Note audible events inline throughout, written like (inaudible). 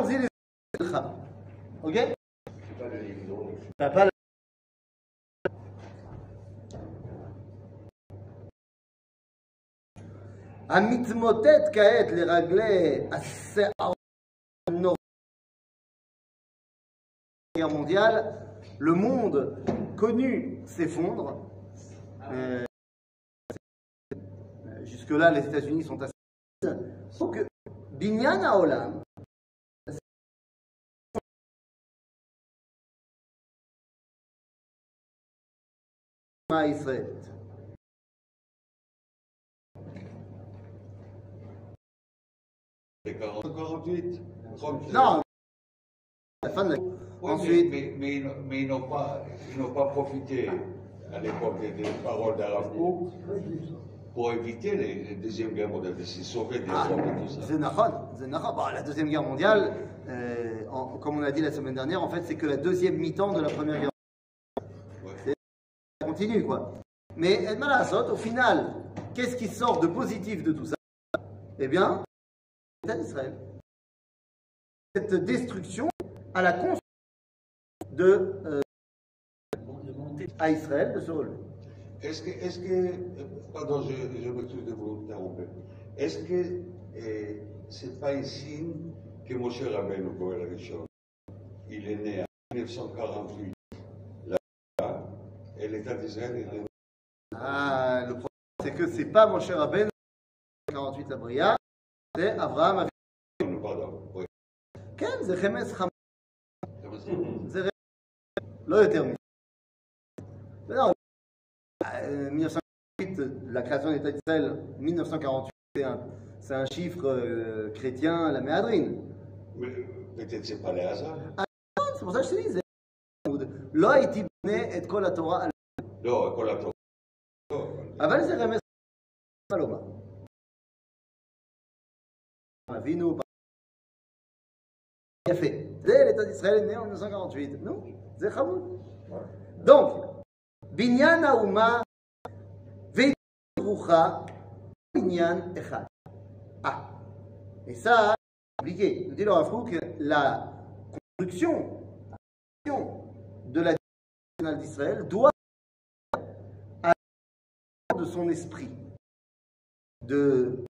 allons-y les Milchama. Ok C'est pas le livre. T'as pas le- המתמוטט כעת לרגלי השערות הנורא guerre mondiale, le monde connu s'effondre. Euh, Jusque-là, les États-Unis sont assez. Donc, Binyan Haolam, 48. 38. Non, la fin de la... Oui, Ensuite, mais, mais, mais ils n'ont- pas, profité à l'époque des, paroles d'Arav Kook pour éviter les, les deuxième guerre mondiale, de se sauver des Ah, hommes et tout ça. Bon, la Deuxième Guerre mondiale, euh, en- comme on a dit la semaine dernière, en fait, c'est que la deuxième mi-temps de la Première Guerre Ouais. Continue, quoi. Mais au final, qu'est-ce qui sort de positif de tout ça? Eh bien, l'État d'Israël. Cette destruction à la construction de, euh, à Israël de se relever. Est-ce que, est-ce que, pardon, je, je m'excuse de vous interrompre. Est-ce que euh, c'est pas signe que Moshe Rabbeinu, Goël Rishon, il est né en 1948 là, et l'État d'Israël est né Ah, le problème, c'est que c'est pas mon cher Rabben, 48 la Bria, c'est Abraham Avinu. pardon. Oui. כן, זה חמץ חמץ, Comment ça זה רמז, לא יותר מזה. Non, euh, 1948, la création de l'État d'Israël, 1948, c'est un, c'est un chiffre euh, chrétien à la méadrine. Mais peut-être c'est pas les hasards. C'est pour ça que je te dis, זה לא הייתי בונה את כל התורה על... לא, כל הטוב. אבל זה רמז מה לומר. אבינו, יפה. זה l'état d'Israël est né en 1948. נו, זה חמוד. Donc, בניין האומה והתברוכה, בניין אחד. Ah, et ça, compliqué. Nous dit le Rav Kook, la construction la construction de la nationale d'Israël doit à de son esprit de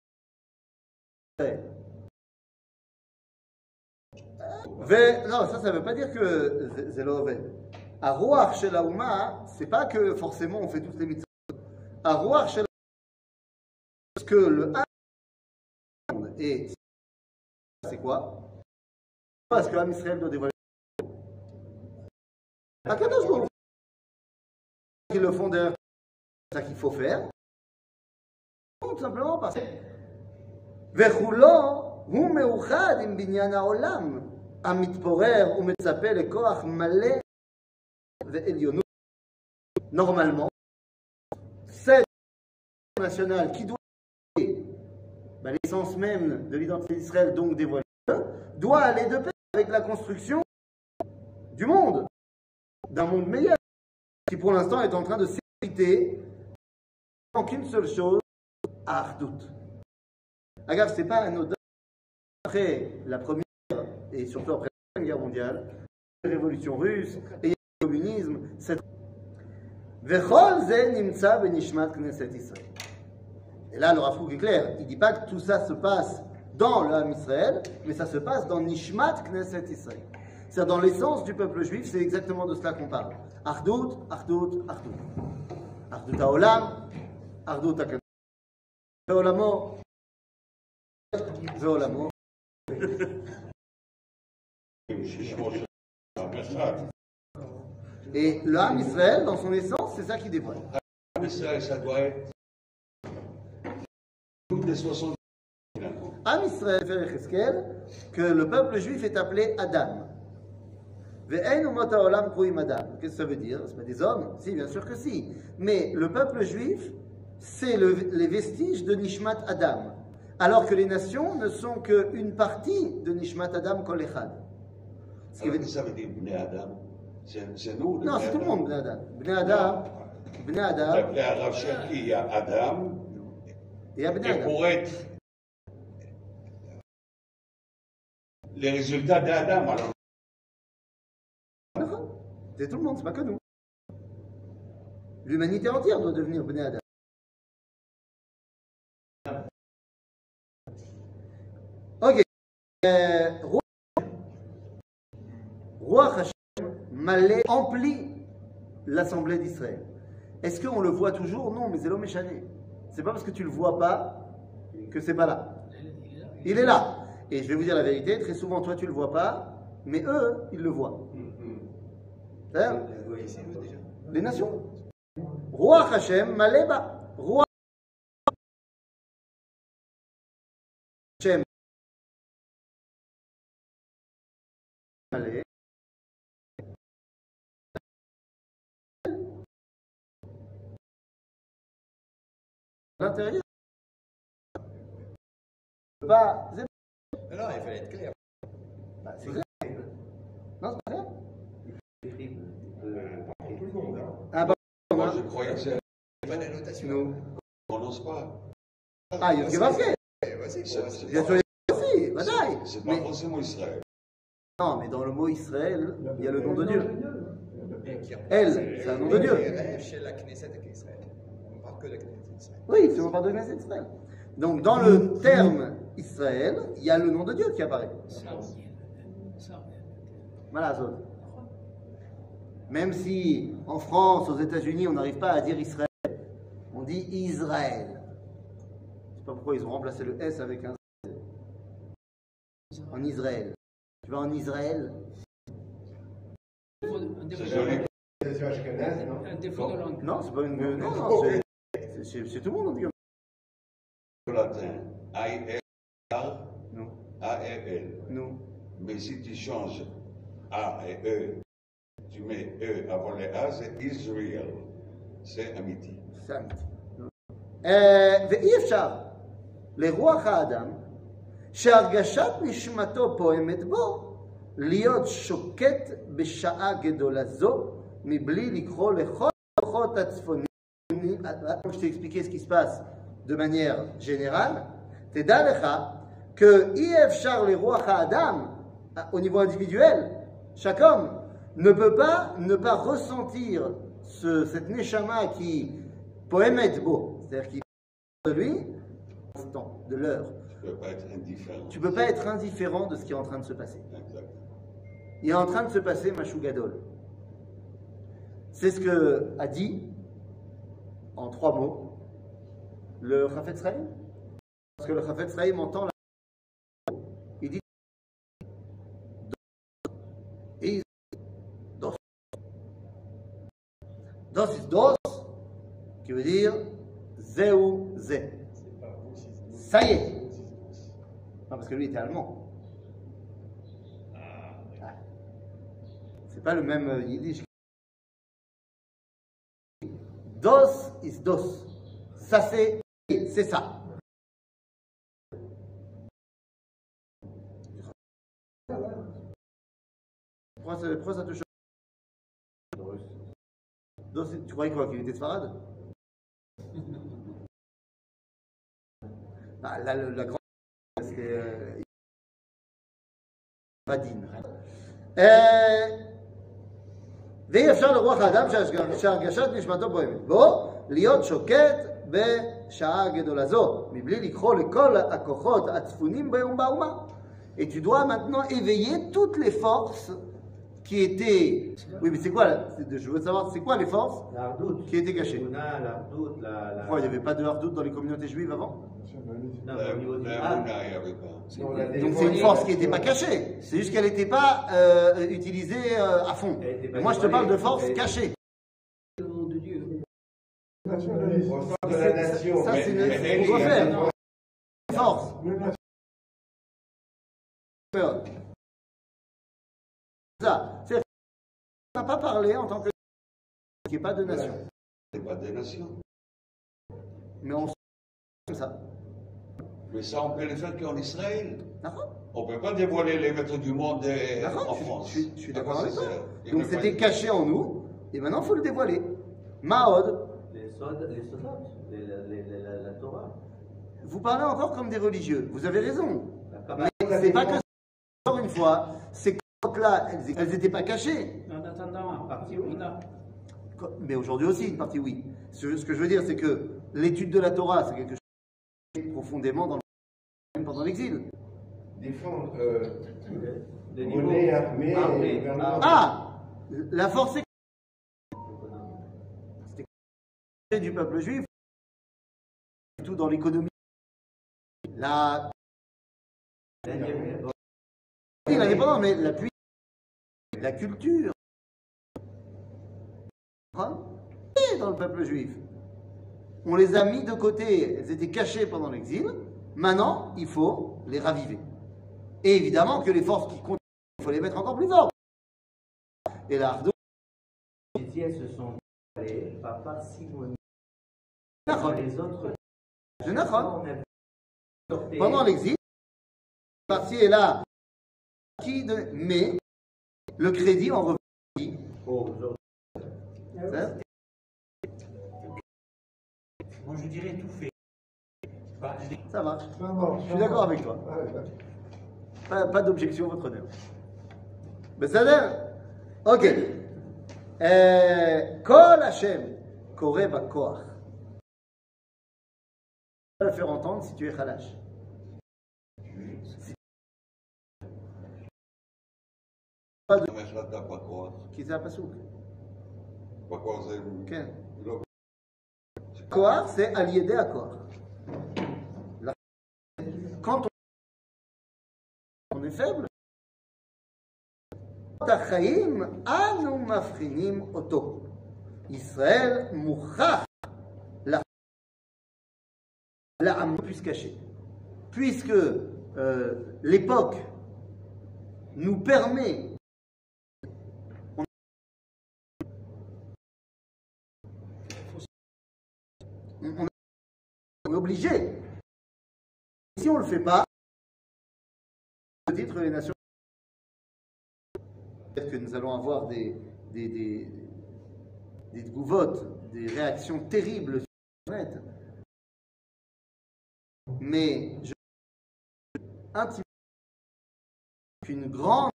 non, ça, ça veut pas dire que c'est- l'ové. Roar chez la Ouma, c'est pas que forcément on fait toutes les mitzvot. Roar chez la parce que le et c'est quoi? Parce que l'âme Israël doit dévoiler. À Kadosh Baruch Hu, qui le font derrière, ça qu'il faut faire. Tout simplement parce que וכולו הוא מאוחד עם בניין העולם המתפורר ומצפה לכוח מלא ועליונות. Normalement, cette nationale qui doit être bah, l'essence même de l'identité d'Israël, donc dévoilée, doit aller de pair avec la construction du monde, d'un monde meilleur, qui pour l'instant est en train de s'éviter manque une seule chose, à Ardout. Agave, c'est pas un anodin. Après la première, et surtout après la Guerre mondiale, la révolution russe et le communisme, cette... Et là, le Rafouk est clair. Il ne dit pas que tout ça se passe dans l'âme Israël, mais ça se passe dans Nishmat Knesset Israël. C'est-à-dire dans l'essence du peuple juif, c'est exactement de cela qu'on parle. Ardout, Ardout, Ardout. Ardout Olam, Ardout HaKadosh. Ve'olamo, Ve'olamo. ששמו של המשרד. Et l'âme Israël, dans son essence, c'est ça qui dévoile. עם ישראל, ça doit être toutes les 60 Am Israël,Fer Yechezkel, que le peuple juif est appelé Adam. Ve'en umot ha'olam kruim Adam. Qu'est-ce que ça veut dire C'est pas des hommes Si, bien sûr que si. Mais le peuple juif, c'est le- les vestiges de Nishmat Adam. Alors que les nations ne sont qu'une partie de Nishmat Adam Kol Echad. Ce qui veut dire- ça veut dire Bnei Adam. C'est nous. Non, c'est tout le Adam. monde, Bnei Adam. Bnei Adam, Bnei Adam, Cherki, il y a Adam. et à Bnei Et Adam. pour être les résultats d'Adam. Alors, C'est tout le monde, c'est pas que nous. L'humanité entière doit devenir Bnei Adam. Ok. Euh, Roi- Roi Hashem Malé emplit l'assemblée d'Israël. Est-ce qu'on le voit toujours? Non, mais c'est l'homme échané. C'est pas parce que tu le vois pas que c'est pas là. Il est là. Et je vais vous dire la vérité, très souvent toi tu le vois pas, mais eux, ils le voient. C'est-à-dire, les nations. Roi Hashem Maleba. Roi Malé. L'intérieur. Pas. c'est- Non, non, il fallait être clair. bah, c'est clair. Non, c'est pas clair. Tout le monde. Hein. Ah bah, moi, je croyais que c'est. Pas d'annotation. nous. On ne prononce pas. Ah, il y a ce que Eh, Vas-y, C'est- bon, c'est Bien pas- sûr, aussi, bataille. C'est pas Mais, forcément Israël. Non, mais dans le mot Israël, il y a le nom de Dieu. Elle, c'est un nom de Dieu. Oui, c'est on parle de Knesset Israël. Donc, dans le terme Israël, il y a le nom de Dieu qui apparaît. Voilà, Zod. Même si en France, aux États-Unis, on n'arrive pas à dire Israël, on dit Israël. Je sais pas pourquoi ils ont remplacé le S avec un Z. En Israël. Tu vas en Israël C'est joli. C'est sur Ashkenaz, non Un défaut de langue. Non, c'est pas une. Non, non, c'est- c'est chez- chez tout le monde, on dit comme Le latin. A-I-R, ça. Non, A-R-L. non. Mais si tu changes A et E, tu mets E avant les A, c'est Israël. C'est Amiti. זה אמיתי. אה, ואי אפשר לרוח האדם שהרגשת נשמתו פועמת בו להיות שוקט בשעה גדולה זו מבלי לקרוא לכל הכוחות הצפוניים. Je t'ai expliqué ce qui se passe de manière générale. תדע לך שאי אפשר לרוח האדם au niveau individuel, chaque homme ne peut pas ne pas ressentir ce, cette neshama qui poémette beau, c'est-à-dire qui de lui, l'instant, de l'heure. Tu ne peux pas être indifférent. Tu peux pas être indifférent de ce qui est en train de se passer. Exact. Il est en train de se passer Mashou Gadol. C'est ce que a dit, en trois mots, le Chafetz. Parce que le Chafetz entend la il dit et dos. Dos dos, qui veut dire zéou zé. Ça y est. Non, parce que lui était allemand. Ah. C'est pas le même euh, yiddish. Dos is dos. Ça c'est c'est ça. Pourquoi ça, te choque tu croyais quoi Qu'il était de ah, là, le- la grande. C'est. Euh, Vadine. אה, ואי אפשר לרוח האדם שהשג- שהרגשת נשמתו פועמת בו להיות שוקט בשעה גדולה זו, מבלי לקחוא לכל הכוחות הצפונים ביום באומה. Et tu dois maintenant éveiller toutes les forces qui étaient. Oui, mais c'est quoi là Je veux savoir, c'est quoi les forces qui étaient cachées. Pourquoi il n'y avait pas de hardout dans les communautés juives avant Non, La- au niveau du la Mouna, il n'y avait pas. Non, la Donc c'est une force qui n'était pas cachée, c'est juste qu'elle n'était pas euh, utilisée euh, à fond. Moi je te parle de force cachée. Au de la nation. Ça, c'est une. Force. Pas parlé en tant que qui n'est pas de nation, C'est pas des nations. mais on comme ça. Mais ça, on peut le faire qu'en Israël. D'accord On ne peut pas dévoiler les maîtres du monde euh, en je suis- France. je suis- je suis À d'accord avec toi. Donc pas- c'était caché en nous, et maintenant il faut le dévoiler. Mahod, Les soldats, les soldats, les- les- les- la, la Torah. vous parlez encore comme des religieux, vous avez raison. La Mais c'est pas que encore une fois, ces carottes-là, elles n'étaient pas cachées. Là, Mais aujourd'hui aussi, une partie oui. Ce ce que je veux dire, c'est que l'étude de la Torah, c'est quelque chose qui est profondément dans le même pendant l'exil. Défendre euh, Le niveau monnaie, armée, armé, et gouvernement. Ah La force économique du peuple juif, tout dans l'économie. La, l'indépendance, mais la puissance, la culture, Hein Et dans le peuple juif? On les a mis de côté, elles étaient cachées pendant l'exil. Maintenant, il faut les raviver. Et évidemment que les forces qui continuent, il faut les mettre encore plus fortes. Et Ardo- Les se sont allées par parcimonie. Les autres. Sorti- Pendant l'exil, par-ci et là, mais le crédit en revient. Moi, je dirais tout fait. Bah, ça marche. Ah je suis d'accord avec toi. Ah pas, d'objection, votre honneur. Mais ça Ok. Euh, Kol Hashem, Kore Bakoach. Tu vas la faire entendre si tu es Khalash. Pas de. Pasouk בכוח זה... כן. לא כוח זה על ידי הכוח. Quand on, on est faible, את החיים אנו מבחינים אותו. ישראל מוכרח לה- לעם plus caché. Puisque euh, l'époque nous permet Obligé. Si on ne le fait pas, au titre les nations, peut-être que nous allons avoir des, des, des, des des réactions terribles sur Internet. Mais je intimement qu'une grande,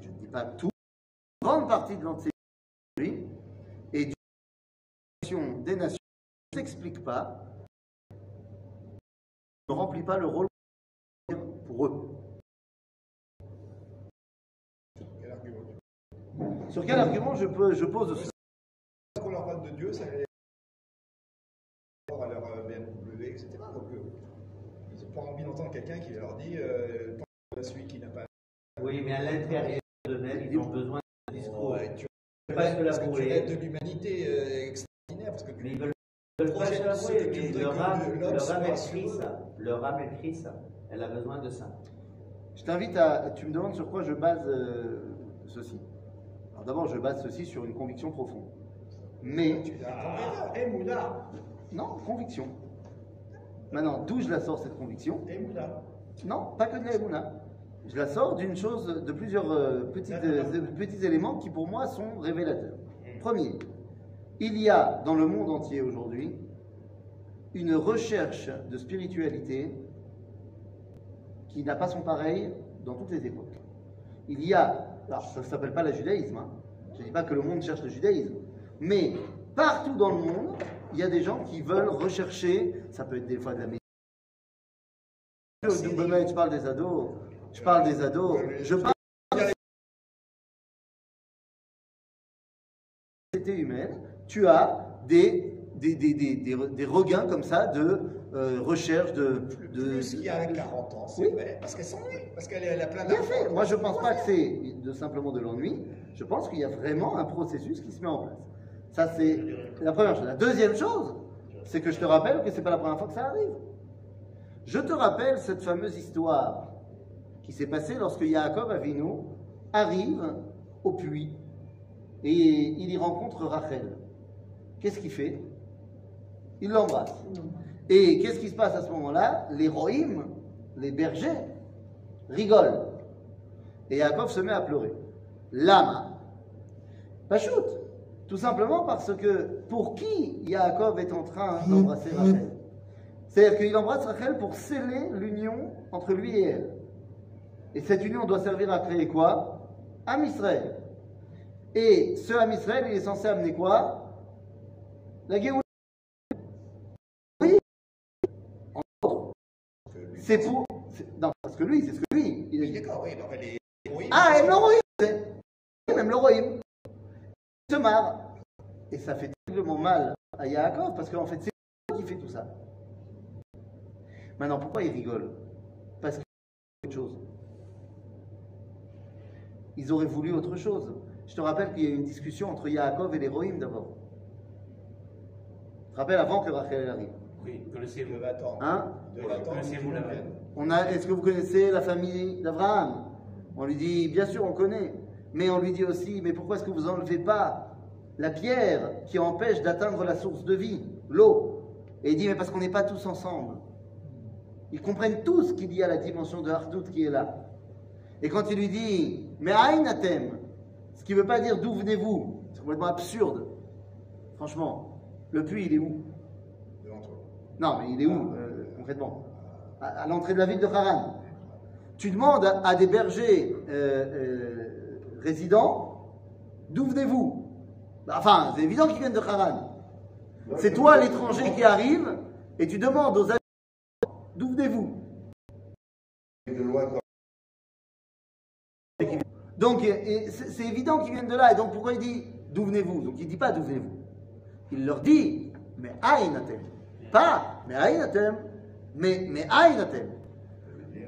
je ne dis pas tout, une grande partie de l'antisémitisme et du des nations ne s'explique pas, ne remplit pas le rôle pour eux. Sur quel argument je, peux, je pose ce Quand on leur parle de Dieu, ça les à leur euh, BMW, etc. Donc, euh, ils n'ont pas envie d'entendre quelqu'un qui leur dit euh, celui qui n'a pas. Oui, mais à l'intérieur d'eux-mêmes, ils ont besoin de discours. Ouais, tu, Pas que la parce que tu de l'humanité euh, extraordinaire. Parce que tu, Mais ils veulent, pas Projet mais soit écrit ça. Âme écrit ça. Elle a besoin de ça. Je t'invite à. Tu me demandes sur quoi je base euh, ceci. Alors d'abord, je base ceci sur une conviction profonde. Mais. Ah, Non, conviction. Maintenant, d'où je la sors cette conviction? Emouna. Non, pas que de la Emouna. Je la sors d'une chose, de plusieurs euh, petites, euh, petits éléments qui pour moi sont révélateurs. Premier, il y a dans le monde entier aujourd'hui une recherche de spiritualité qui n'a pas son pareil dans toutes les époques. Il y a, alors ça ne s'appelle pas le judaïsme, hein. je ne dis pas que le monde cherche le judaïsme, mais partout dans le monde, il y a des gens qui veulent rechercher, ça peut être des fois de la médecine, je parle des ados, je parle des ados, je parle tu as des, des, des, des, des, regains comme ça de euh, recherche, de... de Plus qu'il y a 40 ans, c'est Oui. vrai. Parce qu'elles s'ennuient. Parce qu'elle a plein fait. Moi, je ne pense pas que c'est de, simplement de l'ennui. Je pense qu'il y a vraiment un processus qui se met en place. Ça, c'est la première chose. La deuxième chose, c'est que je te rappelle que ce n'est pas la première fois que ça arrive. Je te rappelle cette fameuse histoire qui s'est passée lorsque Yaakov Avinu arrive au puits et il y rencontre Rachel. Qu'est-ce qu'il fait? Il l'embrasse. Et qu'est-ce qui se passe à ce moment-là? Les Rohim, les bergers, rigolent. Et Yaakov se met à pleurer. Lama. Pachout. Tout simplement parce que pour qui Yaakov est en train d'embrasser Rachel? C'est-à-dire qu'il embrasse Rachel pour sceller l'union entre lui et elle. Et cette union doit servir à créer quoi? Am Israël. Et ce Am Israël, il est censé amener quoi? La Géoula. Oui. C'est pour. Non, parce que lui, c'est ce que lui. Il Oui, est... d'accord, oui, donc les héroïnes. Ah, l'Oroïm c'est- Même l'Oroïm. Il se marre. Et ça fait terriblement mal à Yaakov, parce qu'en fait, c'est lui qui fait tout ça. Maintenant, pourquoi il rigole? Parce qu'il autre chose. Ils auraient voulu autre chose. Je te rappelle qu'il y a eu une discussion entre Yaakov et l'héroïne d'abord. Tu te rappelles avant que Rachel arrive. Oui, connaissez-vous. Hein Connaissez-vous la-. On a, est-ce que vous connaissez la famille d'Abraham? On lui dit, bien sûr, on connaît. Mais on lui dit aussi, mais pourquoi est-ce que vous enlevez pas la pierre qui empêche d'atteindre la source de vie, l'eau? Et il dit, mais parce qu'on n'est pas tous ensemble. Ils comprennent tous qu'il y a la dimension de Hardout qui est là. Et quand il lui dit, mais Aïnatem, ce qui ne veut pas dire d'où venez-vous, c'est complètement absurde. Franchement, le puits, il est où? Devant toi. non, mais il est où, euh, concrètement? À, à l'entrée de la ville de Haran. Tu demandes à, à des bergers euh, euh, résidents, d'où venez-vous? Bah, Enfin, c'est évident qu'ils viennent de Haran. C'est toi, l'étranger, qui arrive, et tu demandes aux habitants, d'où venez-vous? Donc, c'est évident qu'ils viennent de là. Et donc, pourquoi il dit d'où venez-vous? Donc, il ne dit pas d'où venez-vous. Il leur dit, mais aïnatem. Pas, mais aïnatem. Mais, aïnatem.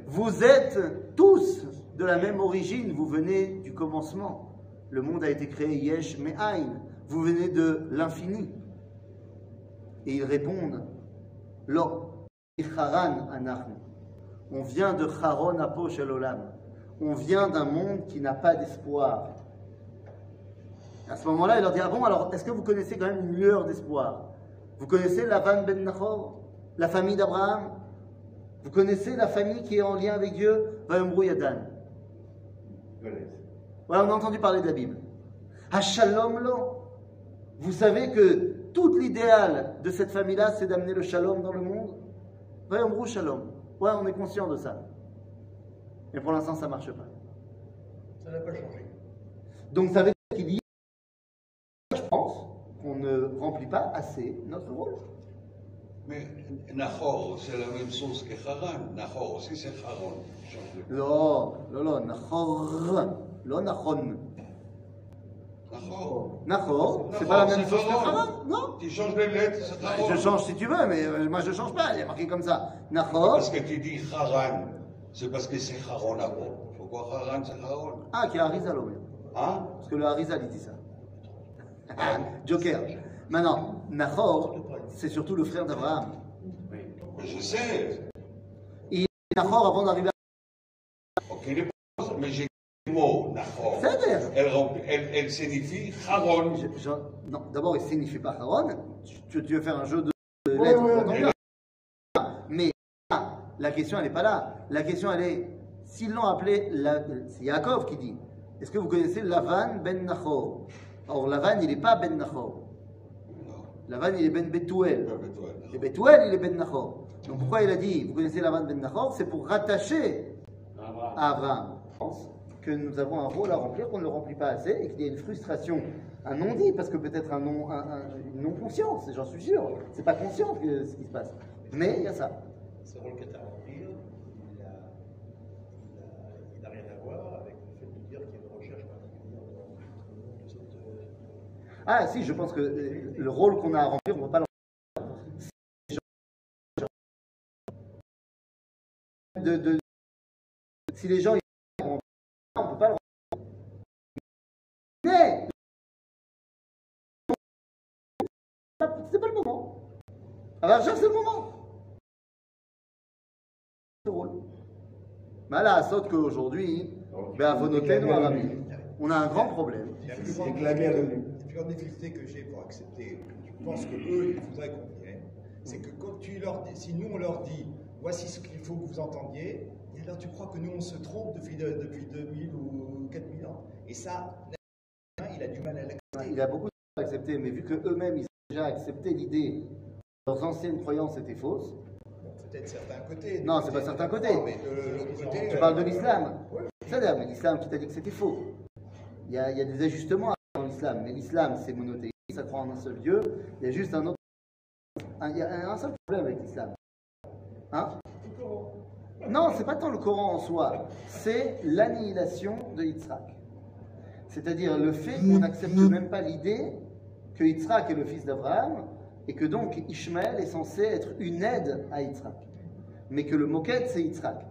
Vous êtes tous de la même origine. Vous venez du commencement. Le monde a été créé yesh, mais aïn. Vous venez de l'infini. Et ils répondent, lo, icharan anachnu. On vient de Charon Apo Olam. On vient d'un monde qui n'a pas d'espoir. À ce moment-là, il leur dit Ah bon, alors est-ce que vous connaissez quand même une lueur d'espoir? Vous connaissez Lavan ben Nachor? La famille d'Abraham? Vous connaissez la famille qui est en lien avec Dieu? Vayomrou Yadan. Voilà, on a entendu parler de la Bible. Shalom lo. Vous savez que tout l'idéal de cette famille-là, c'est d'amener le shalom dans le monde? Vayomrou Shalom. Ouais, on est conscient de ça. Mais pour l'instant, ça ne marche pas. Ça n'a pas changé. Donc ça veut dire qu'il y a, je pense, qu'on ne remplit pas assez notre rôle. Mais Nahor, c'est la même chose que Haran. Nahor aussi, c'est Haran. Non, non, non, Nahor. Non, Nahon. Nahor. Nahor, c'est pas la même chose que Haran, non Tu changes les lettres, c'est Nahor. Je change si tu veux, mais euh, moi je change pas, il est marqué comme ça. Nahor. Parce que tu dis Haran, c'est parce que c'est Haran avant. Pourquoi Haran, c'est Haran Ah, qui est Harizal au Hein Parce que le Harizal, il dit ça. Ah, (laughs) Joker. Maintenant, Nahor, c'est surtout le frère d'Abraham. Je sais. Et Nahor, avant d'arriver à... Ok, les mais j'ai le mot Nahor. C'est-à-dire Elle, remplit- elle, elle signifie Haron. Je- je- non, d'abord, il signifie pas Haron. Tu, tu veux faire un jeu de de Ouais, lettres ouais, mais- ah, la question, elle n'est pas là. La question, elle est s'ils l'ont appelé, la- c'est Yaakov qui dit est-ce que vous connaissez Lavan ben Nachor? Or, Lavan, il n'est pas ben Nachor. Lavan, il est ben Betuel. pas Bethuel. Et Betuel, il est ben Nachor. Donc, pourquoi il a dit vous connaissez Lavan ben Nachor C'est pour rattacher à Abraham. Que nous avons un rôle à remplir qu'on ne le remplit pas assez et qu'il y a une frustration, un non-dit, parce que peut-être un non, un- un- une non-conscience, j'en suis sûr. C'est pas conscient que ce qui se passe. Mais il y a ça. Ce rôle que tu as à remplir, il n'a il a, il a rien à voir avec le fait de dire qu'il y a une recherche particulière dans le monde de cette. euh, Ah si, je pense que le rôle qu'on a à remplir, on ne peut pas le remplir. De, de- si les gens on ne peut pas le remplir. Mais c'est pas le moment. Alors c'est le moment. Ce rôle. Mais là, saute qu'aujourd'hui, ben, à Vonotenu, Arabi, on a un grand problème. La C'est grande à difficulté- que j'ai pour accepter, je pense que eux, il faudrait qu'on vienne, c'est que quand tu leur dis, si nous on leur dit, voici ce qu'il faut que vous entendiez, et alors tu crois que nous on se trompe depuis, de- depuis 2000 ou 4000 ans? Et ça, il a du mal à l'accepter. Il a beaucoup de accepté, mais vu que eux-mêmes ils ont déjà accepté l'idée que leurs anciennes croyances étaient fausses, peut-être certains côtés. Non, c'est pas certains côtés. Mais de côté. Tu euh, parles de l'islam. ouais. C'est-à-dire, mais l'islam qui t'a dit que c'était faux. Il y, a, il y a des ajustements mais l'islam c'est monothéiste, ça croit en un seul Dieu. Il y a juste un autre. il y a un seul problème avec l'islam. Hein? Non, c'est pas tant le Coran en soi, c'est l'annihilation de Yitzhak. C'est-à-dire le fait qu'on n'accepte même pas l'idée que Yitzhak est le fils d'Abraham et que donc Ishmaël est censé être une aide à Yitzhak. Mais que le moquette c'est Yitzhak.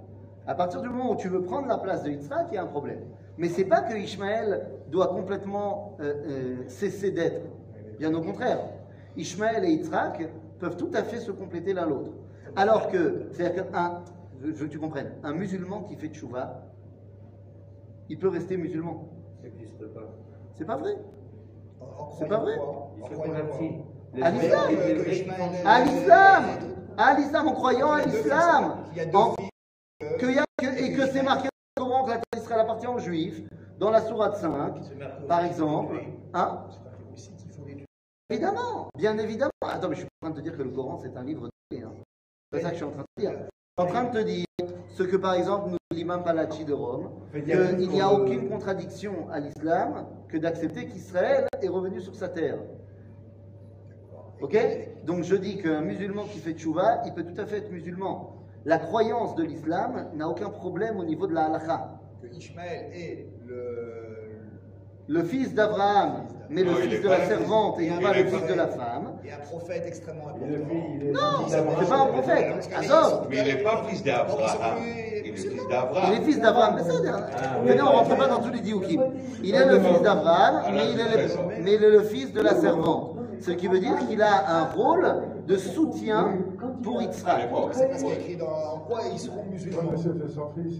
À partir du moment où tu veux prendre la place de Yitzhak, il y a un problème. Mais c'est pas que Ishmaël doit complètement euh, euh, cesser d'être. Bien au contraire. Ishmaël et Yitzhak peuvent tout à fait se compléter l'un l'autre. Alors que, c'est-à-dire qu'un, je veux que tu comprennes, un musulman qui fait tchouva, il peut rester musulman. Ça n'existe pas. C'est pas vrai. C'est pas vrai Il se convertit. À l'islam. À l'islam À l'islam, en croyant à l'islam fils, il y a deux En- fils. que y a- que- Et que c'est marqué dans le Coran que la terre d'Israël appartient aux Juifs, dans la sourate 5, C'est marqué par exemple. Hein. Évidemment, bien évidemment. Attends, mais je suis en train de te dire que le Coran c'est un livre de hein. C'est ça que je suis en train de dire. Je suis en train de te dire ce que par exemple nous dit l'imam Palachi de Rome, qu'il n'y a aucune contradiction à l'islam que d'accepter qu'Israël est revenu sur sa terre. Ok? Donc je dis qu'un musulman qui fait tchouva, il peut tout à fait être musulman. La croyance de l'islam n'a aucun problème au niveau de la halakha. Que Ishmaël est le. Le fils d'Abraham, mais le Non, il fils de la servante et non pas le fils de la femme. Et un prophète extrêmement important. Non, c'est pas un prophète. Mais il n'est pas fils d'Abraham. Il est fils il est d'Abraham. fils d'Abraham. Mais ça, venez, on rentre pas dans tous les dioukim. Il est le fils d'Abraham, le- mais il est le fils de la servante. Ce qui veut dire qu'il a un rôle de soutien pour Yitzhak. C'est parce qu'il y a écrit dans en quoi ils seront musulmans.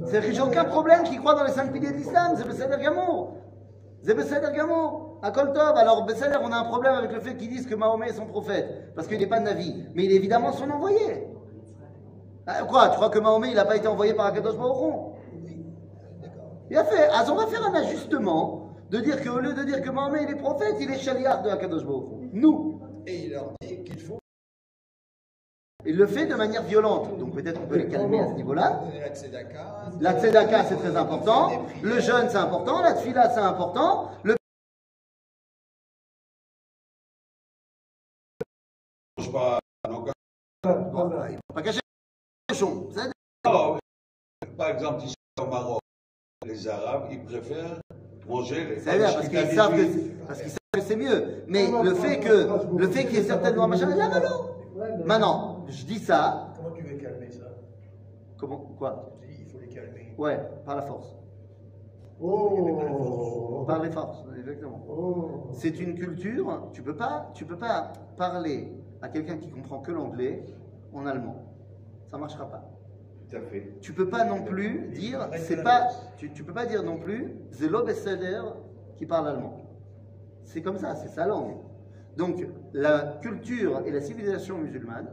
C'est que j'ai aucun problème qui croit dans les cinq piliers de l'islam. C'est Besséder Gamour. C'est Besséder Gamour. À Koltov. Alors, Besséder, on a un problème avec le fait qu'ils disent que Mahomet est son prophète. Parce qu'il n'est pas de Navi. Mais il est évidemment son envoyé. Ah, Quoi Tu crois que Mahomet, il n'a pas été envoyé par Akadosh Baruch Il a fait. Ah, on va faire un ajustement de dire qu'au lieu de dire que Mahomet, il est prophète, il est chaliard de Akadosh Baruch Nous. Et il leur dit qu'il faut Il le fait de manière violente. Donc peut-être on peut les calmer à ce niveau-là. la tzedaka. C'est très important. Le jeûne, c'est important. La tfila, c'est important. Le pas non, pas cacher cochon. Par exemple, ici au Maroc, les Arabes, ils préfèrent manger les C'est parce qu'ils savent que c'est- c'est mieux. Mais le fait que le fait qu'il y ait certainement machin, là maintenant. Maintenant, je dis ça. Comment tu veux calmer ça? Comment quoi? Dis, il faut les calmer. Ouais, par la force. Oh Par les forces, exactement. Oh C'est une culture. Tu peux pas, tu peux pas parler à quelqu'un qui comprend que l'anglais en allemand. Ça marchera pas. Tout à fait. Tu peux pas non plus dire, c'est pas, tu, tu peux pas dire non plus, Zelo Besséder qui parle allemand. C'est comme ça, c'est sa langue. Donc, la culture et la civilisation musulmane,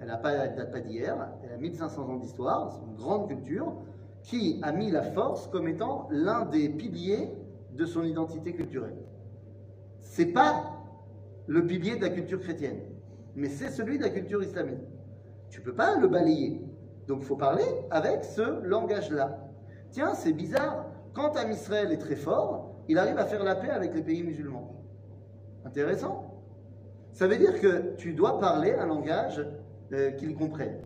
elle n'a pas, date pas d'hier, elle a 1500 ans d'histoire, c'est une grande culture qui a mis la force comme étant l'un des piliers de son identité culturelle. C'est pas le pilier de la culture chrétienne, mais c'est celui de la culture islamique. Tu peux pas le balayer. Donc il faut parler avec ce langage-là. Tiens, c'est bizarre. Quand Am Israël est très fort, il arrive à faire la paix avec les pays musulmans. Intéressant. Ça veut dire que tu dois parler un langage euh, qu'ils comprennent.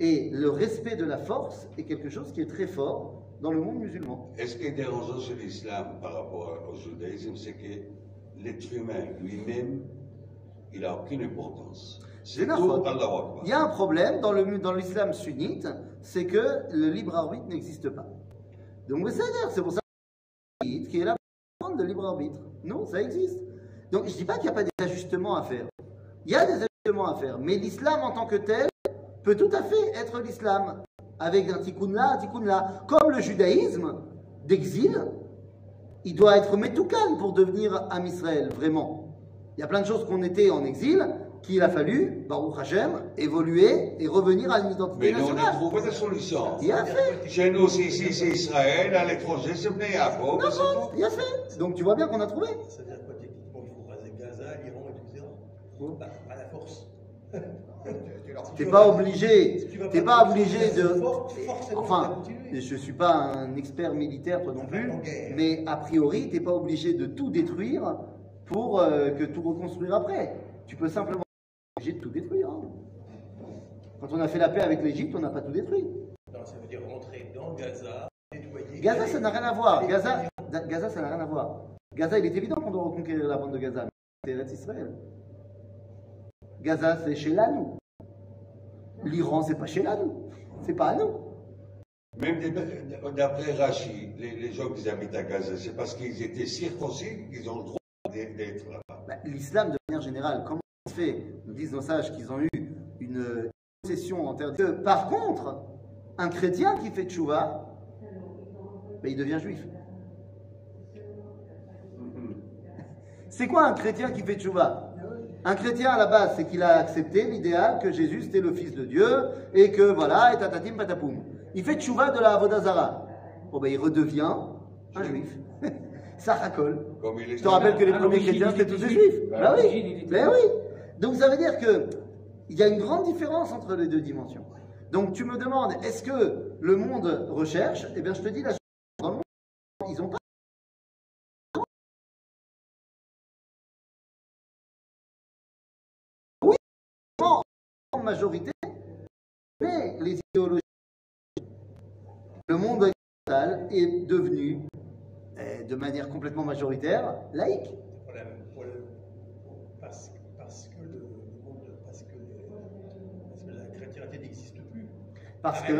Et le respect de la force est quelque chose qui est très fort dans le monde musulman. Et ce qui est dérangeant chez l'islam par rapport au judaïsme, c'est que l'être humain lui-même, il n'a aucune importance. C'est. Il y a un problème dans le- dans l'islam sunnite, c'est que le libre arbitre n'existe pas. Donc c'est c'est pour ça qui est là le libre arbitre. Non, ça existe. Donc je dis pas qu'il n'y a pas des ajustements à faire. Il y a des ajustements à faire, mais l'islam en tant que tel peut tout à fait être l'islam, avec un tikkun là, un tikkun là. Comme le judaïsme d'exil, il doit être métoukan pour devenir Am Israël, vraiment. Il y a plein de choses qu'on était en exil, qu'il a fallu, Baruch Hashem, évoluer et revenir à une identité Mais nous, on a nationale. trouvé des solutions. Il a fait, Chez nous, c'est ici, c'est Israël, à l'étranger, c'est Bnei c'est tout. il a fait. Donc tu vois bien qu'on a trouvé. Ça veut dire quoi techniquement Il faut raser Gaza, l'Iran, etc. Oh. Bah, à la force. (laughs) T'es pas obligé, si t'es pas obligé de. Enfin, je suis pas un expert militaire, toi non plus, mais a priori, t'es pas obligé de tout détruire pour euh, que tout reconstruire après. Tu peux simplement obligé de tout détruire. hein. Quand on a fait la paix avec l'Égypte, on n'a pas tout détruit. Non, ça veut dire rentrer dans Gaza, nettoyer. Gaza, ça n'a rien à voir. Gaza, Gaza, ça n'a rien à voir. Gaza, il est évident qu'on doit reconquérir la bande de Gaza. mais C'est Israël. Gaza, c'est chez là, nous. L'Iran, c'est pas chez là, nous. C'est pas à nous. Même d'après Rachi, les, les gens qui habitent à Gaza, c'est parce qu'ils étaient circoncis qu'ils ont le droit d'être là-bas. Bah, L'islam, de manière générale, comment fait Nous disent nos sages qu'ils ont eu une possession en terre de Dieu. Par contre, un chrétien qui fait tchouva, bah, il devient juif. (laughs) C'est quoi un chrétien qui fait tchouva? Un chrétien à la base, c'est qu'il a accepté l'idéal que Jésus c'était le Fils de Dieu et que voilà, et tatatim patapoum. Il fait tchouva de la Avodazara. Bon, ben il redevient un juif. (laughs) Ça racole. Comme il est Je te rappelle que les À premiers chrétiens c'était était tous des juif. juifs. Bah, à oui. était Ben oui. Donc ça veut dire que il y a une grande différence entre les deux dimensions. Donc tu me demandes, est-ce que le monde recherche? Eh bien je te dis la dans ils ont pas. Oui, en majorité, mais les idéologies, le monde occidental est devenu, eh, de manière complètement majoritaire, laïque. Pour la- pour le- parce, parce que le monde, parce que, parce que la chrétienté n'existe plus. Parce Par que,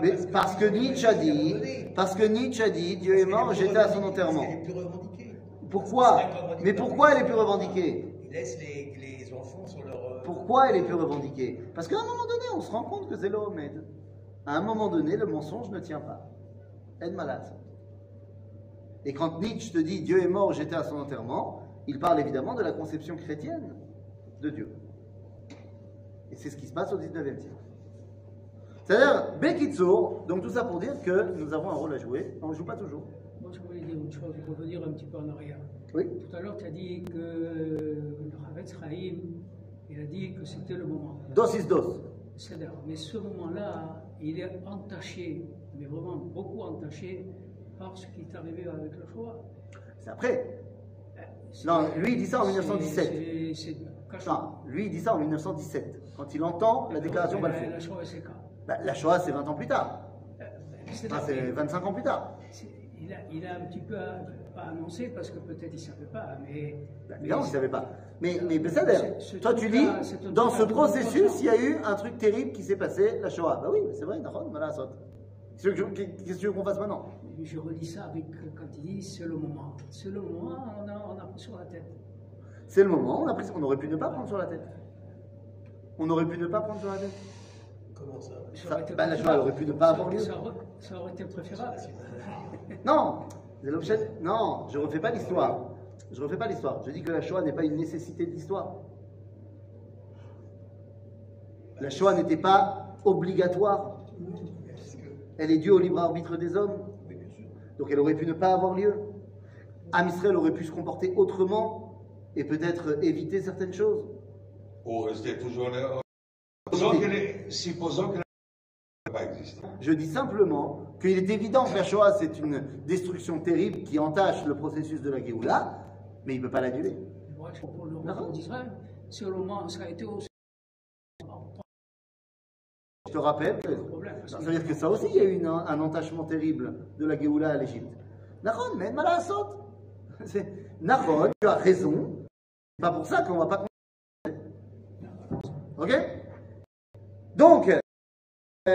mais parce que- Nietzsche a dit, parce que Nietzsche a dit, Dieu est mort, j'étais à son enterrement. Elle est. Pourquoi Mais pourquoi elle est plus revendiquée? Ils laissent les, les enfants sur leur. euh, Pourquoi elle est plus revendiquée? Parce qu'à un moment donné, on se rend compte que c'est l'Omed. À un moment donné, le mensonge ne tient pas. Aide malade. Et quand Nietzsche te dit Dieu est mort, j'étais à son enterrement, il parle évidemment de la conception chrétienne de Dieu. Et c'est ce qui se passe au 19e siècle. C'est-à-dire, Bekitsour, donc tout ça pour dire que nous avons un rôle à jouer. On ne joue pas toujours. Moi, je voulais dire une chose, revenir un petit peu en arrière. Oui. Tout à l'heure, tu as dit que le Havetz Chaim, il a dit que c'était le moment. Dos is dos. C'est-à-dire, mais ce moment-là, il est entaché, mais vraiment beaucoup entaché, par ce qui est arrivé avec le choix. C'est après. Non, lui, il dit ça en c'est- 1917. c'est- C'est caché. Non, lui, il dit ça en 1917, quand il entend la déclaration La- Balfour. La Shoah, c'est quand Bah, la Shoah, c'est 20 ans plus tard. C'est Enfin, c'est 25 ans plus tard. il, a, il a un petit peu pas annoncé parce que peut-être il ne savait pas, mais. Bah, mais évidemment, il ne savait pas. Mais, mais toi tu dis, dans ce processus, il y a eu un truc terrible qui s'est passé, la Shoah. Bah oui, c'est vrai. Qu'est-ce que je- qu'est-ce que tu veux qu'on fasse maintenant? Je relis ça avec quand il dit c'est le moment. C'est le moment, on a, on a pris sur la tête. C'est le moment, on, a pris- on aurait pu ne pas prendre sur la tête. On aurait pu ne pas prendre sur la tête. Comment ça Ça Ça- aurait été la. Shoah aurait pu ne pas avoir lieu. Ça aurait, ça aurait été préférable. (laughs) Non, c'est l'objet- non, je refais pas l'histoire. Je refais pas l'histoire. Je dis que la Shoah n'est pas une nécessité de l'histoire. La Shoah n'était pas obligatoire. Elle est due au libre arbitre des hommes. Donc elle aurait pu ne pas avoir lieu. Am Israël aurait pu se comporter autrement et peut-être éviter certaines choses. Ou rester toujours là. Supposons que n'a pas existé. Je dis simplement qu'il est évident que la Shoah, c'est une destruction terrible qui entache le processus de la Géoula, mais il ne peut pas l'annuler. Je- pour le retour d'Israël, c'est le moment, ça a été aussi Je te rappelle que ça veut dire que ça aussi, il y a eu une- un entachement terrible de la Géoula à l'Égypte. Nahon, mais mal à la saute. C'est- Nahon, tu as raison. C'est pas pour ça qu'on va pas. Ok? Donc, euh,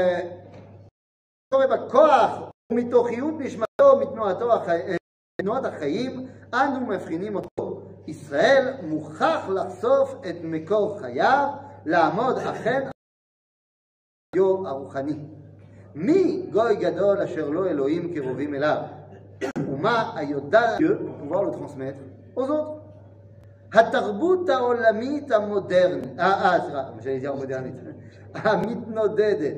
בכוח ומתוכיות נשמתו ומתנועתו החי- מתנועת החיים, אנו מבחינים אותו. ישראל מוכרח לחשוף את מקור חייו, לעמוד אכן דיו הרוחני. מי גוי גדול אשר לא אלוהים קרובים אליו? ומה היודע התרבות העולמית המודרנית, אה, אה, סליחה, j'allais dire המודרנית, המתנודדת,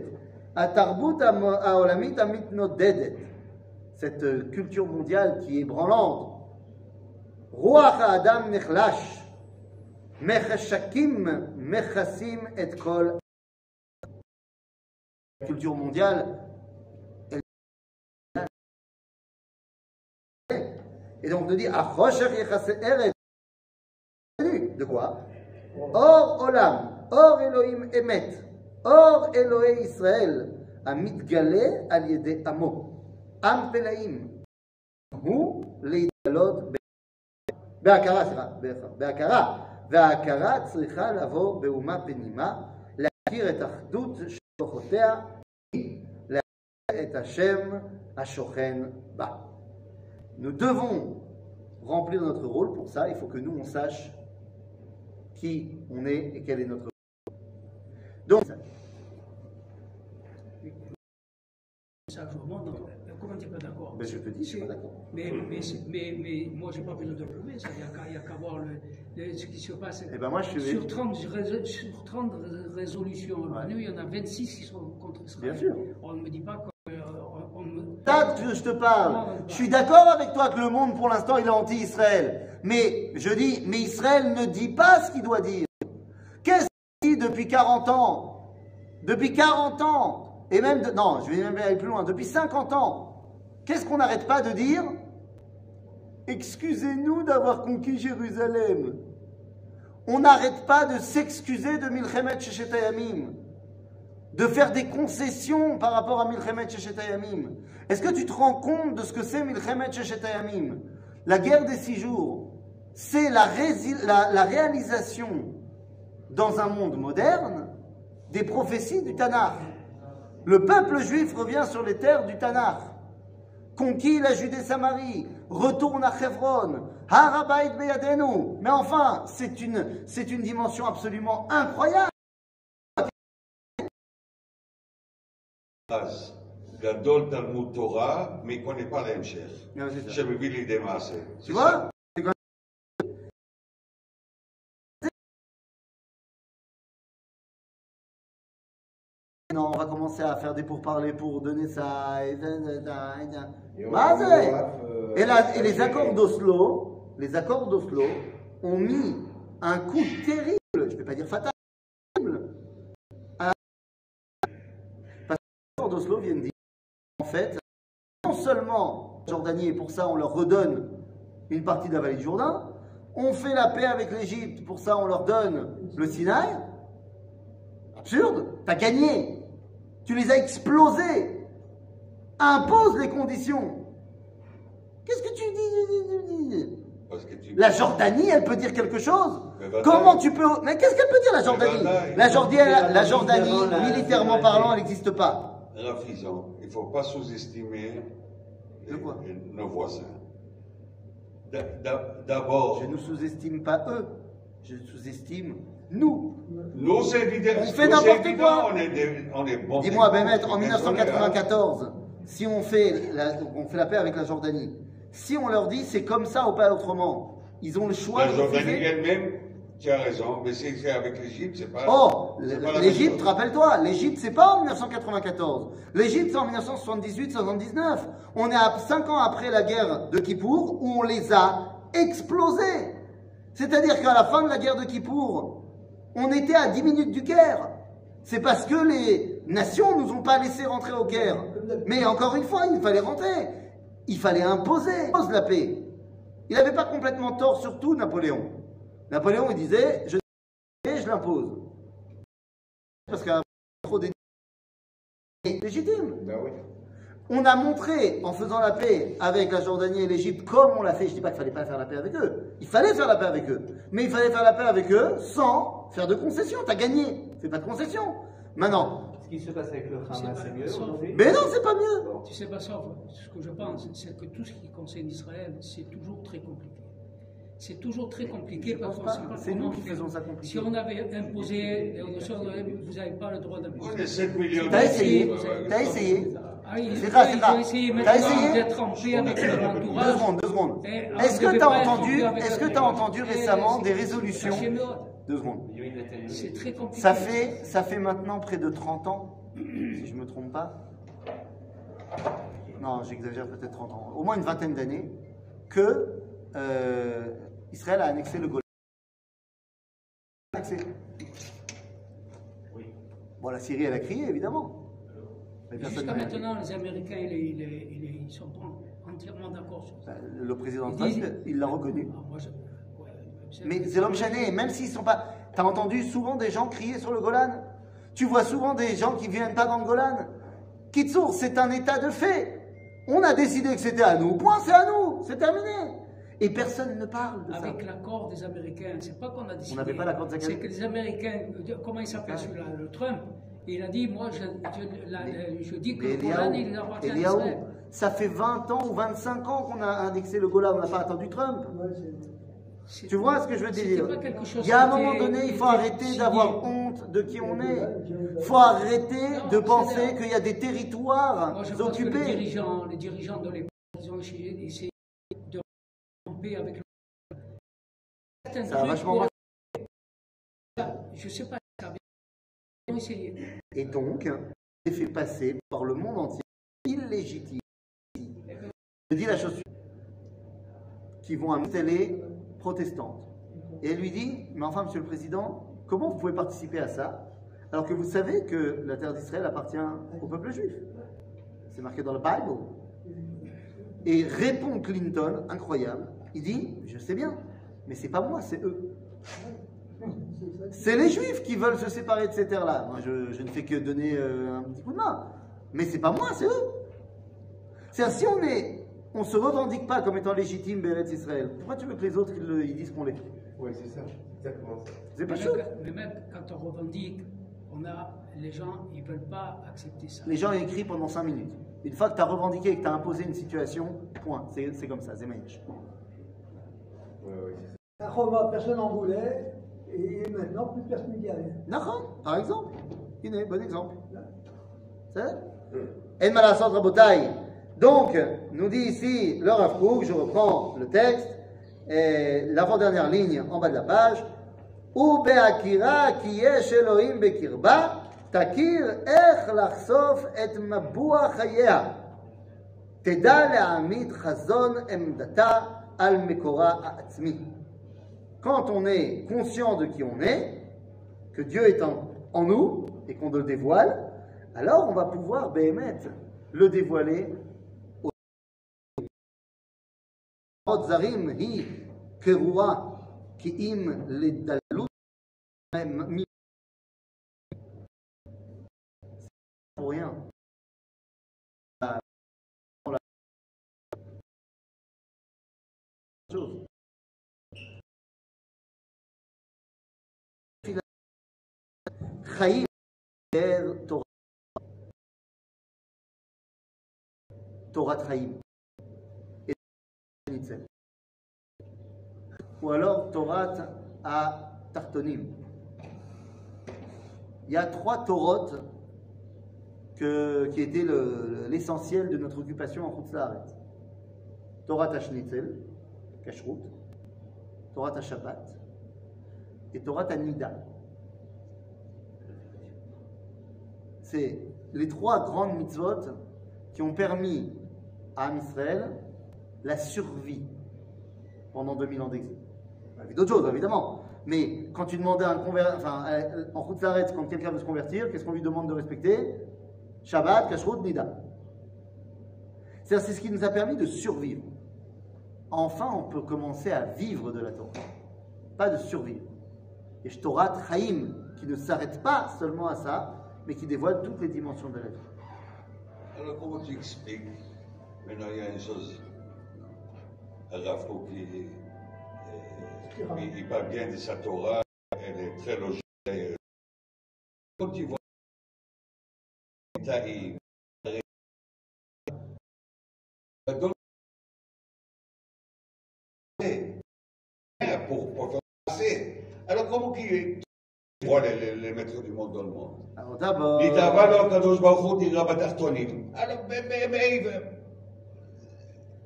התרבות המו- העולמית המתנודדת, cette euh, culture mondiale qui est branlante, רוח האדם נחלש, Mechashakim mechasim et kol. La culture mondiale, elle- et donc on nous dit Achosher yechase eret. De quoi Or olam, or Elohim emet, or Elohé Israël, המתגלה על ידי עמו, עם פלאים, הוא להתגלות ב- בהכרה, סליחה, בהכרה, בהכרה, וההכרה צריכה לבוא באומה פנימה, להכיר את אחדות של כוחותיה, להכיר את השם השוכן בה. Nous devons remplir notre rôle pour ça, il faut que nous on sache qui on est et quel est notre. Donc, euh, comment tu n'es pas d'accord ben, je te dis, je suis pas d'accord. mais, mais, mais, mais moi, je n'ai pas besoin de le prouver, ça. Il n'y a qu'à- voir le, le- ce qui se passe. Eh ben, moi, je sur, 30, rés- sur 30 rés- résolutions il y en a 26 qui sont contre Israël. Bien sûr. On ne me dit pas me- que je te parle. Je suis d'accord avec toi que le monde, pour l'instant, il est anti-Israël. Mais je dis, mais Israël ne dit pas ce qu'il doit dire. Qu'est-ce qu'il dit depuis 40 ans? Depuis 40 ans Et même, de- non, je vais même aller plus loin. Depuis 50 ans, qu'est-ce qu'on n'arrête pas de dire? Excusez-nous d'avoir conquis Jérusalem. On n'arrête pas de s'excuser de Milchemet Shechetayamim de faire des concessions par rapport à Milchemet Shechetayamim. Est-ce que tu te rends compte de ce que c'est Milchemet Shechetayamim La guerre des six jours, c'est la, rési- la- la réalisation dans un monde moderne des prophéties du Tanakh. Le peuple juif revient sur les terres du Tanakh. Conquis la Judée-Samarie, retourne à Hebron, Harabait Beyadenu. Mais enfin, c'est une, c'est une dimension absolument incroyable. אז גדול תלמוד תורה, mais il ne connaît pas l'hמשך. Ouais, c'est ça. שמביא לידי מעשה. Tu vois Non, on va commencer à faire des pourparlers pour donner ça. Et, euh, et la- et les accords d'Oslo, les accords d'Oslo ont mis un coup terrible, je ne vais pas dire fatal, à- parce que les accords d'Oslo viennent dire, en fait, non seulement Jordanie, et pour ça on leur redonne une partie de la vallée du Jourdain, on fait la paix avec l'Égypte, pour ça on leur donne le Sinaï. Absurde, t'as gagné, tu les as explosés, impose les conditions. Qu'est-ce que tu dis Parce que tu- La Jordanie, elle peut dire quelque chose. Comment tu peux... Mais qu'est-ce qu'elle peut dire la Jordanie? La Jordanie, la Jordanie Militairement, la- militairement la- parlant, elle n'existe pas. Rafizan, il ne faut pas sous-estimer nos voisins. D'a- d'a- D'abord, Je ne sous-estime pas eux, je sous-estime nous. On fait n'importe quoi. On est, des- on est bons. Dis-moi, Bémet, en on est 1994, si on fait, la, on fait la paix avec la Jordanie, si on leur dit c'est comme ça ou pas autrement, ils ont le choix La Jordanie elle-même, tu as raison, mais c'est avec l'Égypte, c'est pas. Oh, l'Égypte, rappelle-toi, l'Égypte, c'est pas en 1994. L'Égypte, c'est en 1978-79. On est à 5 ans après la guerre de Kippour où on les a explosés. C'est-à-dire qu'à la fin de la guerre de Kippour, on était à 10 minutes du Caire. C'est parce que les nations nous ont pas laissé rentrer au Caire. Mais encore une fois, il fallait rentrer. Il fallait imposer impose la paix. Il n'avait pas complètement tort, surtout Napoléon. Napoléon, il disait, je l'impose. Parce qu'il y a trop. C'est légitime. Ben oui. On a montré, en faisant la paix avec la Jordanie et l'Égypte, comme on l'a fait, je ne dis pas qu'il fallait pas faire la paix avec eux. Il fallait faire la paix avec eux. Mais il fallait faire la paix avec eux sans faire de concessions. T'as gagné. Fais pas de concessions. Maintenant. Ce qui se passe avec le Hamas, C'est mieux Mais non, c'est pas mieux. Tu sais pas ça, ce que je pense, c'est que tout ce qui concerne Israël, c'est toujours très compliqué. C'est toujours très compliqué parce qu'on C'est nous qui faisons ça compliqué. Si on avait imposé, et on se- vous n'avez pas le droit On est d'imposer. 7 millions T'as essayé. Ont essayé T'as essayé Deux secondes, deux secondes. Est-ce que tu as pas être entendu, est-ce que leur tu as entourage. entendu récemment des résolutions. Deux secondes. C'est très compliqué. Ça fait, ça fait maintenant près de 30 ans, si je ne me trompe pas. Non, j'exagère peut-être 30 ans. Au moins une vingtaine d'années, que euh, Israël a annexé le Golan. annexé. Oui. Bon, la Syrie, elle a crié, évidemment. Jusqu'à maintenant, les Américains, ils, ils, ils, ils sont entièrement d'accord sur ça. Euh, Le président Trump, il l'a reconnu. Ah, moi, je- ouais, Mais c'est l'homme chané, même s'ils sont pas. T'as entendu souvent des gens crier sur le Golan Tu vois souvent des gens qui viennent pas dans le Golan Kitsour, c'est un état de fait. On a décidé que c'était à nous. Point, c'est à nous. C'est terminé. Et personne ne parle de ça. Avec l'accord des Américains, c'est pas qu'on a décidé. n'avait pas l'accord des C'est Américains. que les Américains, comment il s'appelle celui-là, le Trump, il a dit, moi, je, je- la- Mais- je dis que le Golan, il appartient à Israël. ça fait 20 ans ou 25 ans qu'on a indexé le Golan. On n'a pas attendu Trump. Tu vois ce que je veux dire? pas quelque chose Il y a un moment donné, il faut arrêter d'avoir honte de qui on est. Il faut arrêter Non, de penser qu'il y a des territoires Moi, je pense que les occupés. dirigeants, les dirigeants de l'époque, ils ont essayé, essayé de romper avec le. Certains Ça a vachement. Je sais pas, ça Et donc, c'est fait passer par le monde entier illégitime. Je dis la chose suivante. Qui vont à une protestante. Et elle lui dit, mais enfin, monsieur le président, comment vous pouvez participer à ça alors que vous savez que la terre d'Israël appartient au peuple juif? C'est marqué dans la Bible. Et répond Clinton, incroyable, il dit, je sais bien, mais c'est pas moi, c'est eux. C'est les juifs qui veulent se séparer de ces terres-là. Moi, je, je ne fais que donner euh, un petit coup de main. Mais c'est pas moi, c'est eux. C'est-à-dire, si on est, on se revendique pas comme étant légitime Béretz Israël, pourquoi tu veux que les autres ils, disent qu'on l'est? Oui, c'est ça, exactement ça. C'est pas Mais chaud. même, mais même quand on revendique, on a, les gens, ils veulent pas accepter ça. Les gens écrivent pendant 5 minutes. Une fois que tu as revendiqué et que tu as imposé une situation, point. C'est comme ça, c'est magnifique. Oui, oui, c'est ça. À Roma, personne n'en voulait, et maintenant, plus personne ne dit rien. D'accord, par exemple. Iné, bon exemple. C'est En malasot rabotai. Donc, nous dit ici le Rav Kook, je reprends le texte, et l'avant-dernière ligne en bas de la page. ou בהכירה כי יש אלוהים בקרבה, תכיר איך לחשוף את מבוע חייה. תדע להעמיד חזון עמדתה על מקורה העצמי. quand on est conscient de qui on est, que Dieu est en, nous et qu'on le dévoile, alors on va pouvoir, le dévoiler aux trahir Torah. Torah trahim. Ou alors Torah à Tartonim. Il y a trois Torotes que, qui étaient l'essentiel de notre occupation en Khutzlaret. Torah Tashnitzel, Kashrut, Torah Shabbat et Torah Nida. C'est les trois grandes mitzvot qui ont permis à Israël la survie pendant 2000 ans d'exil. Avec d'autres choses, évidemment. Mais quand tu demandais à un conver... enfin, euh, en route s'arrête, quand quelqu'un veut se convertir, qu'est-ce qu'on lui demande de respecter? Shabbat, Kashrut, Nida. C'est ce qui nous a permis de survivre. Enfin, on peut commencer à vivre de la Torah, pas de survivre. Et Torah Chaim, qui ne s'arrête pas seulement à ça, mais qui dévoile toutes les dimensions de la vie. Alors, comment tu expliques Maintenant, il y a une chose. Kook, il, euh, il, il parle bien de sa Torah, elle est très logique. d'ailleurs. Quand tu vois Taï, donc, pour, pour faire passer. Alors, comment qu'il voit les, les, les maîtres du monde dans le monde Alors d'abord, להתאהבה לו הקדוש ברוך הוא דירה בתחתונים. הלו,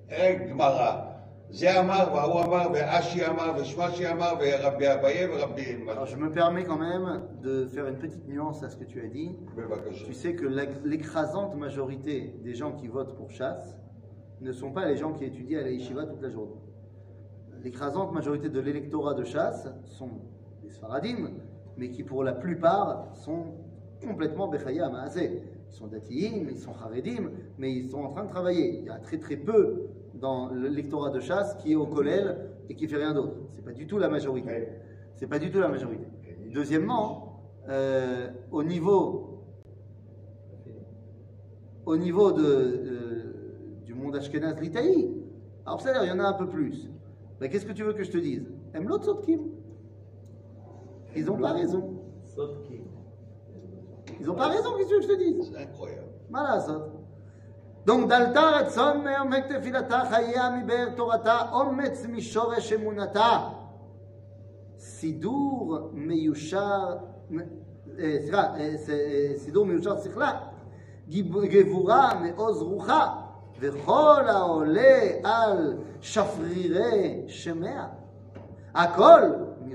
אין גמרא. זה אמר, וההוא אמר, ואשי אמר, ושמשי אמר, ורבי אביה ורבי... alors je me permets quand même de faire une petite nuance à ce que tu as dit. בבקשה. Tu sais que l'ec- l'écrasante majorité des gens qui votent pour chasse ne sont pas les gens qui étudient à la yeshiva toute la journée. L'écrasante majorité de l'électorat de chasse sont des Sfaradim, mais qui pour la plupart sont complètement Bechaya Maaseh. Ils sont datiyim, ils sont haredim, mais ils sont en train de travailler. Il y a très très peu dans le lectorat de chasse qui est au kollel et qui fait rien d'autre. C'est pas du tout la majorité. C'est pas du tout la majorité. Deuxièmement, euh, au niveau, au niveau de, euh, du monde ashkenaz l'Italie, alors ça, il y en a un peu plus. Mais qu'est-ce que tu veux que je te dise? Emlot Sotkim. Ils n'ont pas raison. Ils n'ont pas raison, qu'est-ce que tu veux que je te dise C'est incroyable. מה לעשות? Donc, דלתה רצון מעומק תפילתה, חייה מבאר תורתה, אומץ משורש אמונתה. סידור מיושר, אה, סליחה, אה, ס- אה, סידור מיושר שכלה, גיב- גבורה מעוז רוחה, וכל העולה על שפרירי שמיה. הכל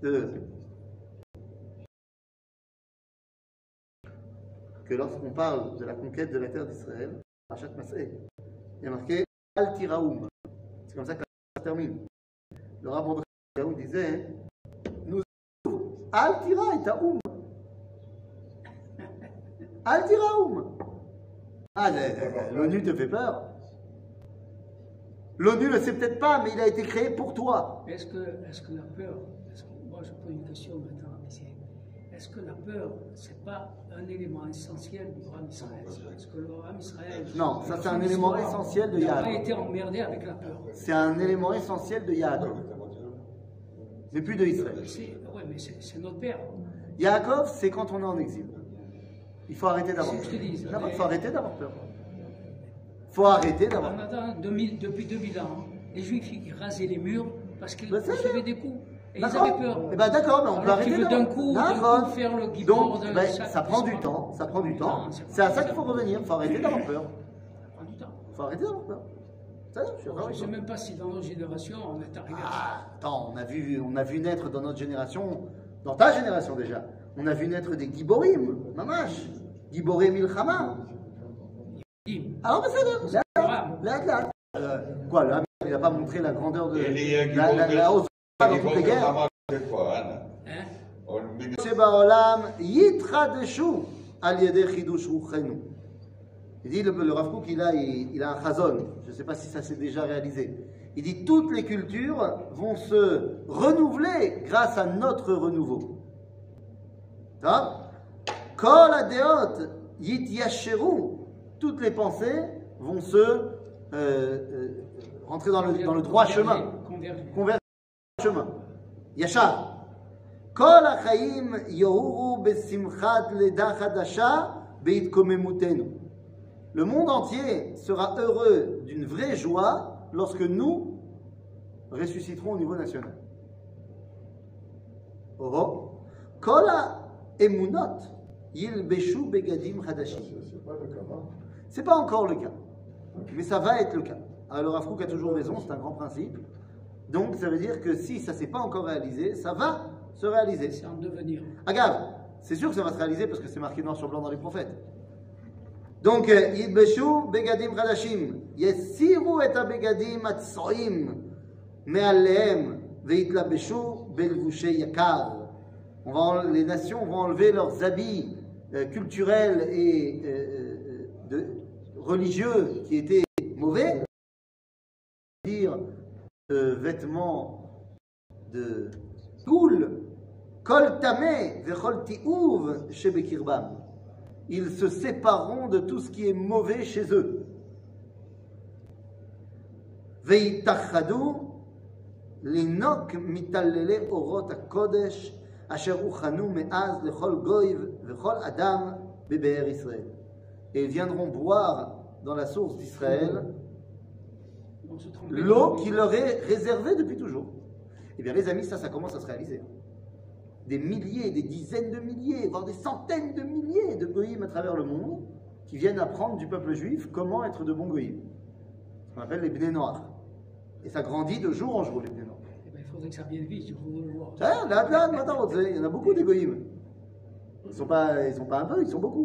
Que lorsqu'on parle de la conquête de la terre d'Israël, Rachat Masé, il y a marqué Al Tiraoum. C'est comme ça que ça termine. Le rabbin de disait Nous Al Tira et Taoum. Al Tiraoum. Ah, le- l'ONU te fait peur. L'ONU ne le sait peut-être pas, mais il a été créé pour toi. Est-ce que, est que la peur, je pose une question maintenant, est-ce que la peur, c'est pas un élément essentiel du Ram Israël Est-ce que le Ram Israël. Non, ça, c'est un élément essentiel de Il n'a pas été emmerdé avec la peur. C'est un élément essentiel de Yaakov, mais plus de Israël. C'est- Ouais, mais c'est notre père. Yaakov, c'est quand on est en exil. Il faut arrêter d'avoir C'est ce que je te dis. peur. Il faut arrêter d'avoir peur. Il faut arrêter d'avoir peur. attendant, 2000 depuis 2000 ans, les Juifs ils rasaient les murs parce qu'ils recevaient des coups. D'accord. Eh ben, d'accord, mais on peut arrêter d'un coup, faire le guibord Donc, de ben, ça prend du temps, ça prend du temps. C'est à ça qu'il faut revenir. Il faut arrêter d'avoir peur. Ça prend du temps. Il faut arrêter d'avoir peur. Ça, je ne sais même pas si dans notre génération on est arrivé à Ah, attends, on a, vu, on a vu naître dans notre génération, dans ta génération déjà, on a vu naître des Giborim, Mamash, Giborim Milchama. Alors, ben, ça là, là, là. Euh, Quoi, là, il n'a pas montré la grandeur de Et les la, la, la hausse il dit, le, le Rav il a, il, il a un chazon, je ne sais pas si ça s'est déjà réalisé. Il dit, toutes les cultures vont se renouveler grâce à notre renouveau. Yit toutes les pensées vont se euh, euh, rentrer dans le, droit chemin leda. Le monde entier sera heureux d'une vraie joie lorsque nous ressusciterons au niveau national. Oh Kol emunot begadim. C'est pas encore le cas, mais ça va être le cas. Alors Afrouk a toujours raison, c'est un grand principe. Donc ça veut dire que si ça s'est pas encore réalisé, ça va se réaliser. C'est en devenir. Agave, c'est sûr que ça va se réaliser parce que c'est marqué noir sur blanc dans les prophètes. Donc, euh, Yilbeshu begadim chadashim, yesiru et begadim atsoim, me'alehem, veitlabeshu belvushe yakar. Les nations vont enlever leurs habits euh, culturels et euh, euh, de, religieux qui étaient mauvais, dire vêtements de cool, kol tameh vechol ti'uv shebekirbam. Ils se sépareront de tout ce qui est mauvais chez eux. Veitachadu linok mitallele orot hakodesh asher uchanu me'az lechol goy vechol adam bebe'er Israël. Et ils viendront boire dans la source d'Israël. L'eau qui leur est réservée depuis toujours. Eh bien, les amis, ça, ça commence à se réaliser. des milliers, des dizaines de milliers, voire des centaines de milliers de goïms à travers le monde qui viennent apprendre du peuple juif comment être de bons goïms. Ce qu'on appelle les bnei noirs. Et ça grandit de jour en jour, les bnei noirs. Eh ben, il faudrait que ça vienne vite, voudrais le voir. Ah, là, maintenant, il y en a beaucoup des goïms. Ils sont pas, ils sont pas un peu, ils sont beaucoup.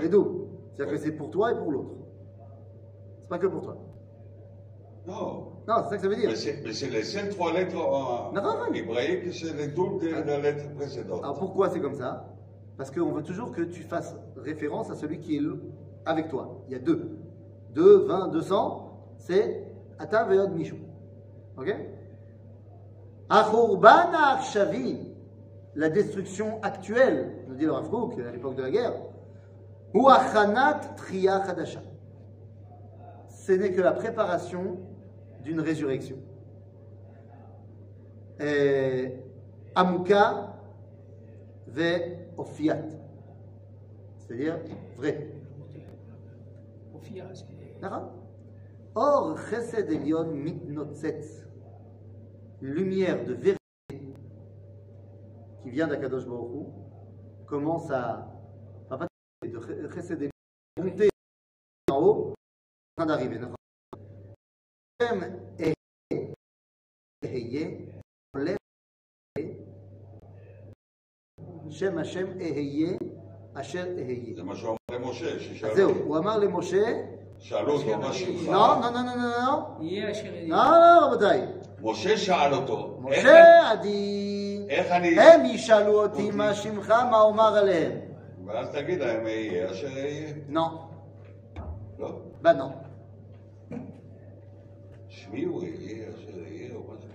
Les deux. C'est-à-dire que c'est pour toi et pour l'autre. C'est pas que pour toi. Non, Non, c'est ça que ça veut dire. mais c'est les seules trois lettres en, en hébraïque, c'est les doubles de la lettre précédente. Alors pourquoi c'est comme ça? Parce qu'on veut toujours que tu fasses référence à celui qui est avec toi. Il y a deux. Deux, vingt, deux cents, c'est Ata Veod Mishu. Ok? Achurban Arshavi, la destruction actuelle, nous dit le Rav à l'époque de la guerre, ou achanat tria. Ce n'est que la préparation d'une résurrection. Amuka ve ofiat. C'est-à-dire vrai. Or, chesed elion mitnotzetz. Lumière de vérité qui vient d'Akadosh Baruch commence à enfin, pas de Chesed Elion, monter en haut, en train d'arriver. נכון? Shem Ehe, Eheye, Oleh, Ehe. Shem Hashem Eheye, Asher Eheye. זה מה שהוא אמר למשה, אז ששאלו זהו, הוא אמר למשה, שאלו אותו מה שמך. לא, לא, לא, לא, לא, לא, יהיה אשר יהיה. לא, לא, רבותיי. משה שאל אותו, איך- משה עדי, איך אני... הם ישאלו אותי אותי. מה שמך, מה אומר עליהם. ואז תגיד להם, יהיה אשר יהיה. לא, לא? bah non. שמי הוא יהיה אשר יהיה, או משהו.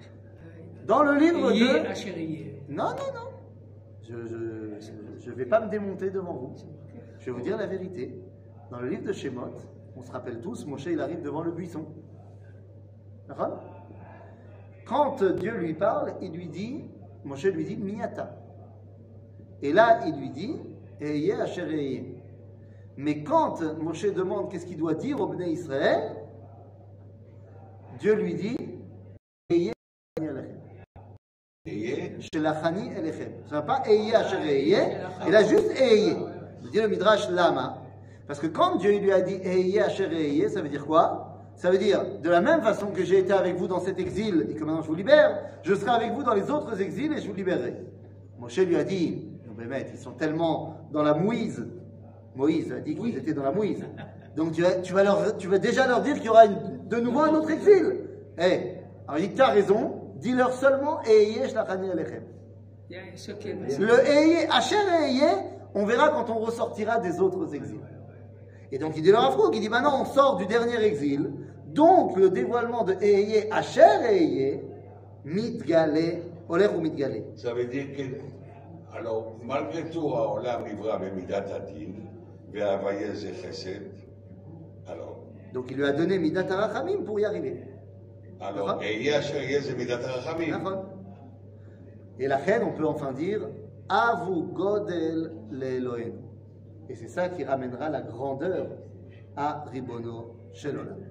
Dans le livre יהיה de... אשר יהיה. Non, non, non. Je ne vais pas me démonter devant vous. Je vais vous dire la vérité. Dans le livre de Shemot, on se rappelle tous, Moshe il arrive devant le buisson. D'accord Quand Dieu lui parle, il lui dit, Moshe lui dit, Miata. Et là, il lui dit, Eye asher eye. mais quand Moshe demande qu'est-ce qu'il doit dire au Bnei Israël, Dieu lui dit Eye Shelachani Elechem. Ça ne va pas Eye Eye, il a juste Eye. Il dit le Midrash Lama. Parce que quand Dieu lui a dit Eye Eye, ça veut dire quoi? Ça veut dire, de la même façon que j'ai été avec vous dans cet exil et que maintenant je vous libère, je serai avec vous dans les autres exils et je vous libérerai. Moshe lui a dit, maître, ils sont tellement dans la mouise. Moïse a dit qu'ils étaient dans la mouise. Donc tu vas, tu vas, leur, tu vas déjà leur dire qu'il y aura une- de nouveau un autre exil. Eh, alors il dit, tu as raison, dis-leur seulement Le Eye, Asher Eye, on verra quand on ressortira des autres exils. Et donc il dit le Rafrouk, il dit maintenant on sort du dernier exil, donc le dévoilement de Eye, Asher Eye, Mitgale, Oler ou Mitgale. Ça veut dire que, alors, malgré tout, ah, on arrivera avec Midat Adin, Ve'avayez Chesed. Alors. Donc, il lui a donné Midat Arachamim pour y arriver. Alors, Midat Arachamim. Et la reine, on peut enfin dire Avu Godel l'Elohen. Et c'est ça qui ramènera la grandeur à Ribono Shelolam.